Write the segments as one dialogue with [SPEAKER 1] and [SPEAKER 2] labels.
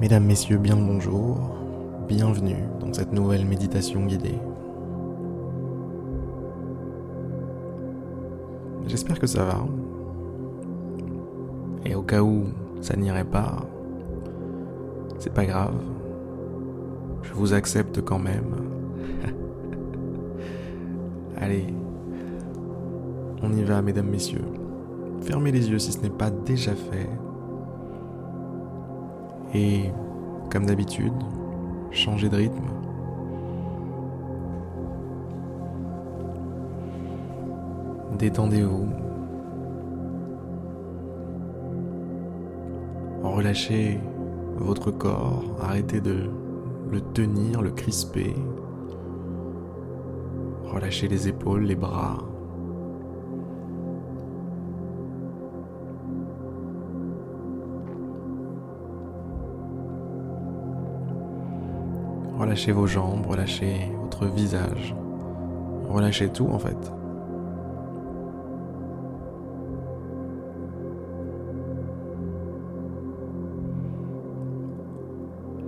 [SPEAKER 1] Mesdames, Messieurs, bien le bonjour, bienvenue dans cette nouvelle méditation guidée. J'espère que ça va. Et au cas où ça n'irait pas, c'est pas grave. Je vous accepte quand même. Allez, on y va, mesdames, messieurs. Fermez les yeux si ce n'est pas déjà fait. Et, comme d'habitude, changez de rythme. Détendez-vous. Relâchez votre corps, arrêtez de le tenir, le crisper. Relâchez les épaules, les bras. Relâchez vos jambes, relâchez votre visage. Relâchez tout en fait.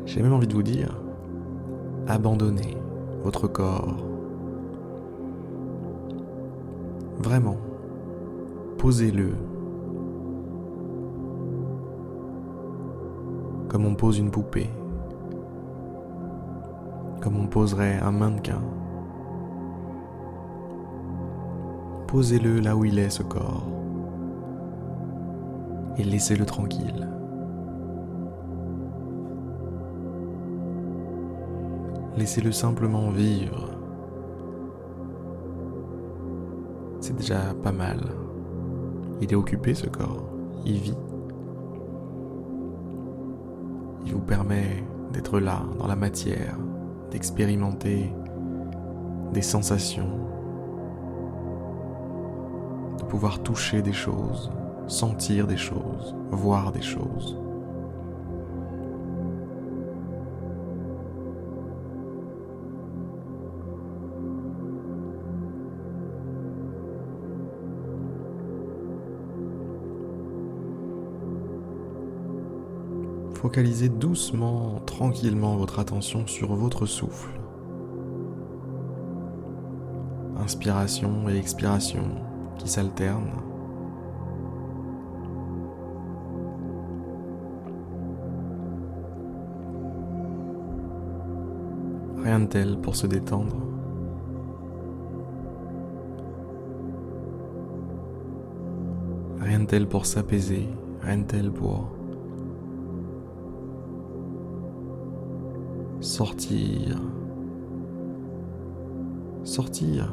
[SPEAKER 1] J'ai même envie de vous dire, abandonnez votre corps. Vraiment, posez-le comme on pose une poupée, comme on poserait un mannequin. Posez-le là où il est, ce corps, et laissez-le tranquille. Laissez-le simplement vivre. C'est déjà pas mal. Il est occupé ce corps. Il vit. Il vous permet d'être là, dans la matière, d'expérimenter des sensations, de pouvoir toucher des choses, sentir des choses, voir des choses. Focalisez doucement, tranquillement votre attention sur votre souffle. Inspiration et expiration qui s'alternent. Rien de tel pour se détendre. Rien de tel pour s'apaiser, rien de tel pour sortir, sortir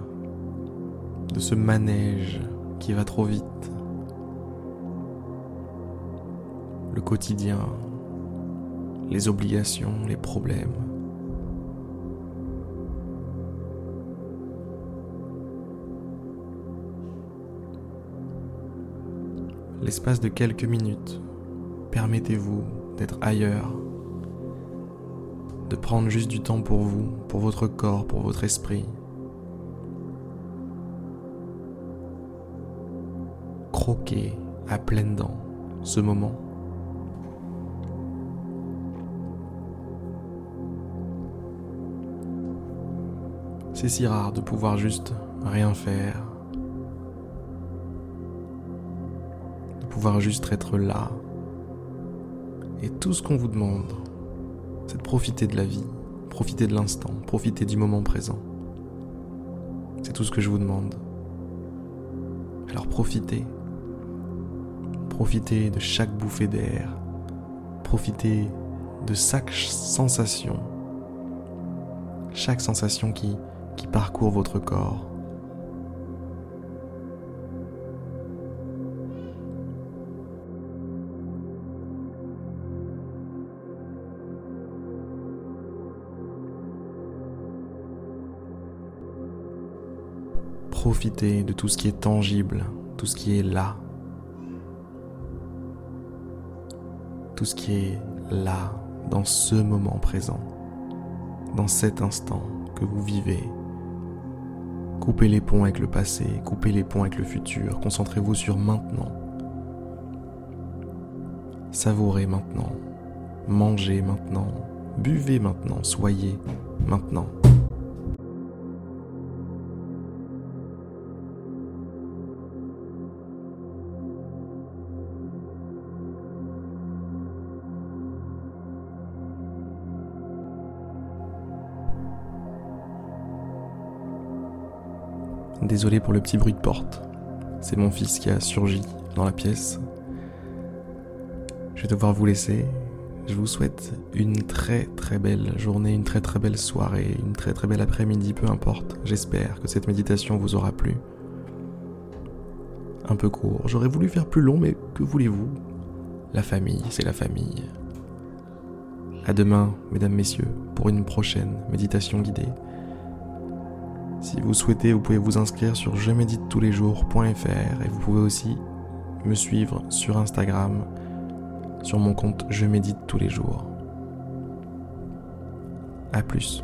[SPEAKER 1] de ce manège qui va trop vite. Le quotidien, les obligations, les problèmes. L'espace de quelques minutes, permettez-vous d'être ailleurs de prendre juste du temps pour vous, pour votre corps, pour votre esprit. Croquez à pleines dents ce moment. C'est si rare de pouvoir juste rien faire, de pouvoir juste être là. Et tout ce qu'on vous demande, c'est de profiter de la vie, profiter de l'instant, profiter du moment présent. C'est tout ce que je vous demande. Alors profitez. Profitez de chaque bouffée d'air. Profitez de chaque sensation. Chaque sensation qui, qui parcourt votre corps. Profiter de tout ce qui est tangible, tout ce qui est là. Tout ce qui est là, dans ce moment présent, dans cet instant que vous vivez. Coupez les ponts avec le passé, coupez les ponts avec le futur, concentrez-vous sur maintenant. Savourez maintenant, Mangez maintenant, buvez maintenant, soyez maintenant. Désolé pour le petit bruit de porte. C'est mon fils qui a surgi dans la pièce. Je vais devoir vous laisser. Je vous souhaite une très très belle journée, une très très belle soirée, une très très belle après-midi, peu importe. J'espère que cette méditation vous aura plu. Un peu court, j'aurais voulu faire plus long, mais que voulez-vous? La famille, c'est la famille. À demain, mesdames, messieurs, pour une prochaine méditation guidée. Si vous souhaitez, vous pouvez vous inscrire sur je médite tous les jours.fr et vous pouvez aussi me suivre sur Instagram sur mon compte Je médite tous les jours. A plus.